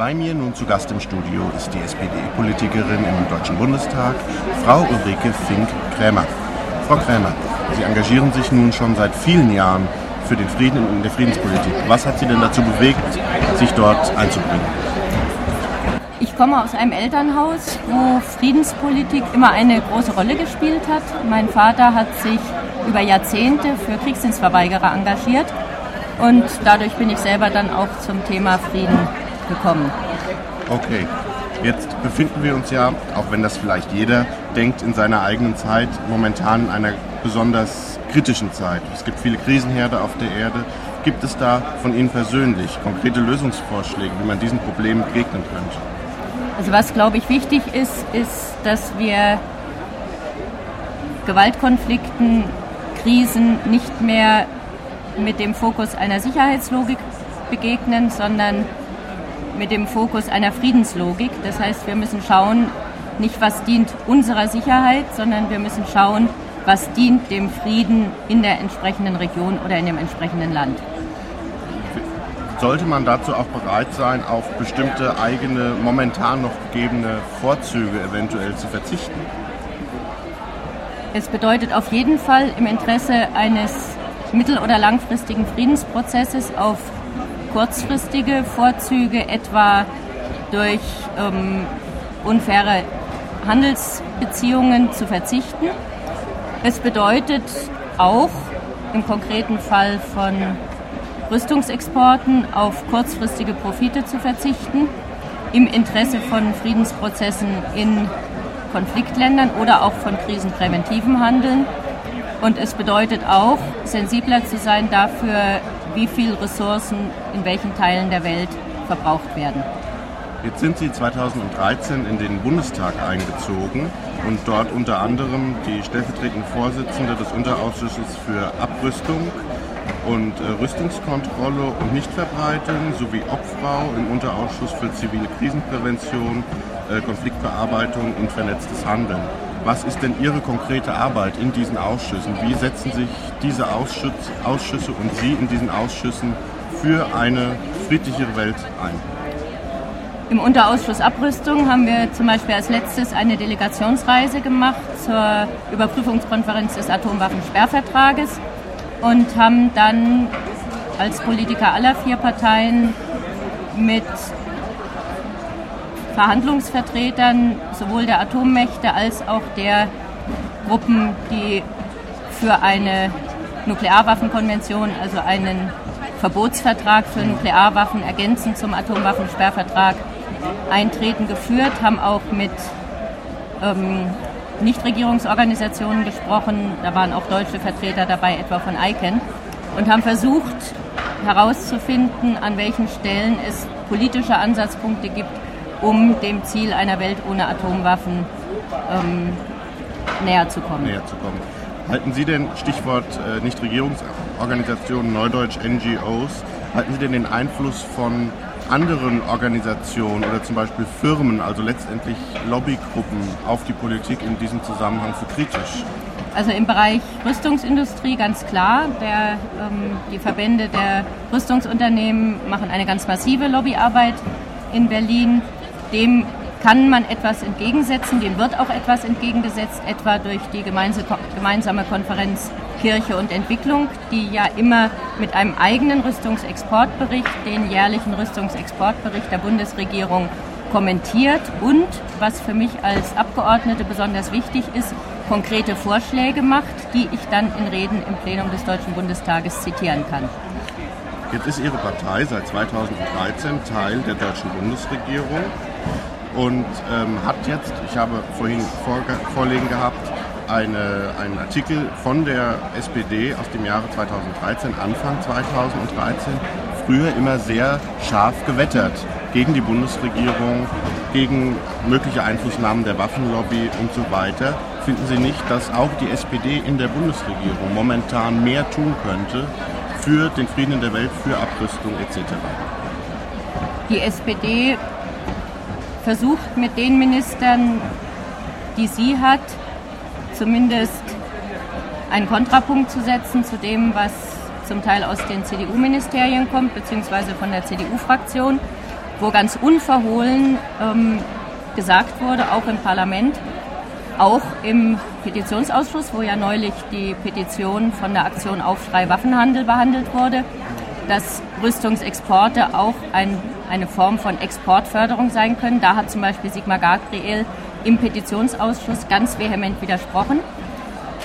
Bei mir nun zu Gast im Studio ist die SPD-Politikerin im Deutschen Bundestag, Frau Ulrike Fink-Krämer. Frau Krämer, Sie engagieren sich nun schon seit vielen Jahren für den Frieden in der Friedenspolitik. Was hat Sie denn dazu bewegt, sich dort einzubringen? Ich komme aus einem Elternhaus, wo Friedenspolitik immer eine große Rolle gespielt hat. Mein Vater hat sich über Jahrzehnte für Kriegsdienstverweigerer engagiert und dadurch bin ich selber dann auch zum Thema Frieden gekommen. Okay, jetzt befinden wir uns ja, auch wenn das vielleicht jeder denkt, in seiner eigenen Zeit momentan in einer besonders kritischen Zeit. Es gibt viele Krisenherde auf der Erde. Gibt es da von Ihnen persönlich konkrete Lösungsvorschläge, wie man diesen Problemen begegnen könnte? Also was, glaube ich, wichtig ist, ist, dass wir Gewaltkonflikten, Krisen nicht mehr mit dem Fokus einer Sicherheitslogik begegnen, sondern mit dem Fokus einer Friedenslogik. Das heißt, wir müssen schauen, nicht was dient unserer Sicherheit, sondern wir müssen schauen, was dient dem Frieden in der entsprechenden Region oder in dem entsprechenden Land. Sollte man dazu auch bereit sein, auf bestimmte eigene, momentan noch gegebene Vorzüge eventuell zu verzichten? Es bedeutet auf jeden Fall im Interesse eines mittel- oder langfristigen Friedensprozesses auf kurzfristige Vorzüge, etwa durch ähm, unfaire Handelsbeziehungen zu verzichten. Es bedeutet auch im konkreten Fall von Rüstungsexporten auf kurzfristige Profite zu verzichten, im Interesse von Friedensprozessen in Konfliktländern oder auch von krisenpräventivem Handeln. Und es bedeutet auch, sensibler zu sein dafür, wie viel Ressourcen in welchen Teilen der Welt verbraucht werden. Jetzt sind Sie 2013 in den Bundestag eingezogen und dort unter anderem die stellvertretende Vorsitzende des Unterausschusses für Abrüstung und äh, Rüstungskontrolle und Nichtverbreitung sowie Obfrau im Unterausschuss für zivile Krisenprävention, äh, Konfliktbearbeitung und vernetztes Handeln. Was ist denn Ihre konkrete Arbeit in diesen Ausschüssen? Wie setzen sich diese Ausschüsse und Sie in diesen Ausschüssen für eine friedlichere Welt ein? Im Unterausschuss Abrüstung haben wir zum Beispiel als letztes eine Delegationsreise gemacht zur Überprüfungskonferenz des Atomwaffensperrvertrages und haben dann als Politiker aller vier Parteien mit Verhandlungsvertretern sowohl der Atommächte als auch der Gruppen, die für eine Nuklearwaffenkonvention, also einen Verbotsvertrag für Nuklearwaffen ergänzend zum Atomwaffensperrvertrag eintreten, geführt, haben auch mit ähm, Nichtregierungsorganisationen gesprochen, da waren auch deutsche Vertreter dabei, etwa von ICANN, und haben versucht herauszufinden, an welchen Stellen es politische Ansatzpunkte gibt, um dem Ziel einer Welt ohne Atomwaffen ähm, näher zu kommen. Näher zu kommen. Halten Sie denn, Stichwort äh, Nichtregierungsorganisationen, Neudeutsch NGOs, halten Sie denn den Einfluss von anderen Organisationen oder zum Beispiel Firmen, also letztendlich Lobbygruppen, auf die Politik in diesem Zusammenhang für kritisch? Also im Bereich Rüstungsindustrie ganz klar. Der, ähm, die Verbände der Rüstungsunternehmen machen eine ganz massive Lobbyarbeit in Berlin. Dem kann man etwas entgegensetzen, dem wird auch etwas entgegengesetzt, etwa durch die gemeinsame Konferenz Kirche und Entwicklung, die ja immer mit einem eigenen Rüstungsexportbericht, den jährlichen Rüstungsexportbericht der Bundesregierung kommentiert und, was für mich als Abgeordnete besonders wichtig ist, konkrete Vorschläge macht, die ich dann in Reden im Plenum des Deutschen Bundestages zitieren kann. Jetzt ist Ihre Partei seit 2013 Teil der deutschen Bundesregierung und ähm, hat jetzt, ich habe vorhin vorlegen gehabt, eine, einen Artikel von der SPD aus dem Jahre 2013, Anfang 2013, früher immer sehr scharf gewettert gegen die Bundesregierung, gegen mögliche Einflussnahmen der Waffenlobby und so weiter. Finden Sie nicht, dass auch die SPD in der Bundesregierung momentan mehr tun könnte für den Frieden in der Welt, für Abrüstung etc.? Die SPD versucht mit den Ministern, die sie hat, zumindest einen Kontrapunkt zu setzen zu dem, was zum Teil aus den CDU-Ministerien kommt, beziehungsweise von der CDU-Fraktion. wo ganz unverhohlen ähm, gesagt wurde, auch im Parlament, auch im Petitionsausschuss, wo ja neulich die Petition von der Aktion Aufschrei Waffenhandel behandelt wurde, dass Rüstungsexporte auch ein, eine Form von Exportförderung sein können. Da hat zum Beispiel Sigmar Gabriel im Petitionsausschuss ganz vehement widersprochen.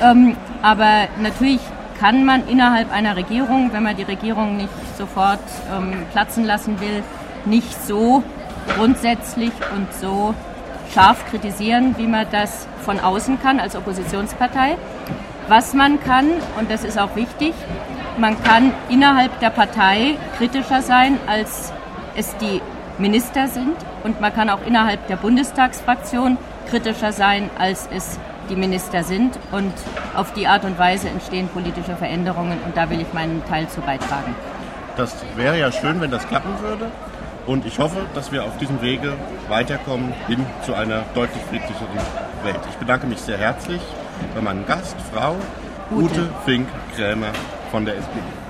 Ähm, aber natürlich kann man innerhalb einer Regierung, wenn man die Regierung nicht sofort ähm, platzen lassen will, nicht so grundsätzlich und so scharf kritisieren, wie man das von außen kann als Oppositionspartei. Was man kann, und das ist auch wichtig, man kann innerhalb der Partei kritischer sein, als es die Minister sind. Und man kann auch innerhalb der Bundestagsfraktion kritischer sein, als es die Minister sind. Und auf die Art und Weise entstehen politische Veränderungen. Und da will ich meinen Teil zu beitragen. Das wäre ja schön, wenn das klappen würde. Und ich hoffe, dass wir auf diesem Wege weiterkommen hin zu einer deutlich friedlicheren Welt. Ich bedanke mich sehr herzlich bei meinem Gast, Frau Ute, Ute Fink-Krämer von der SPD.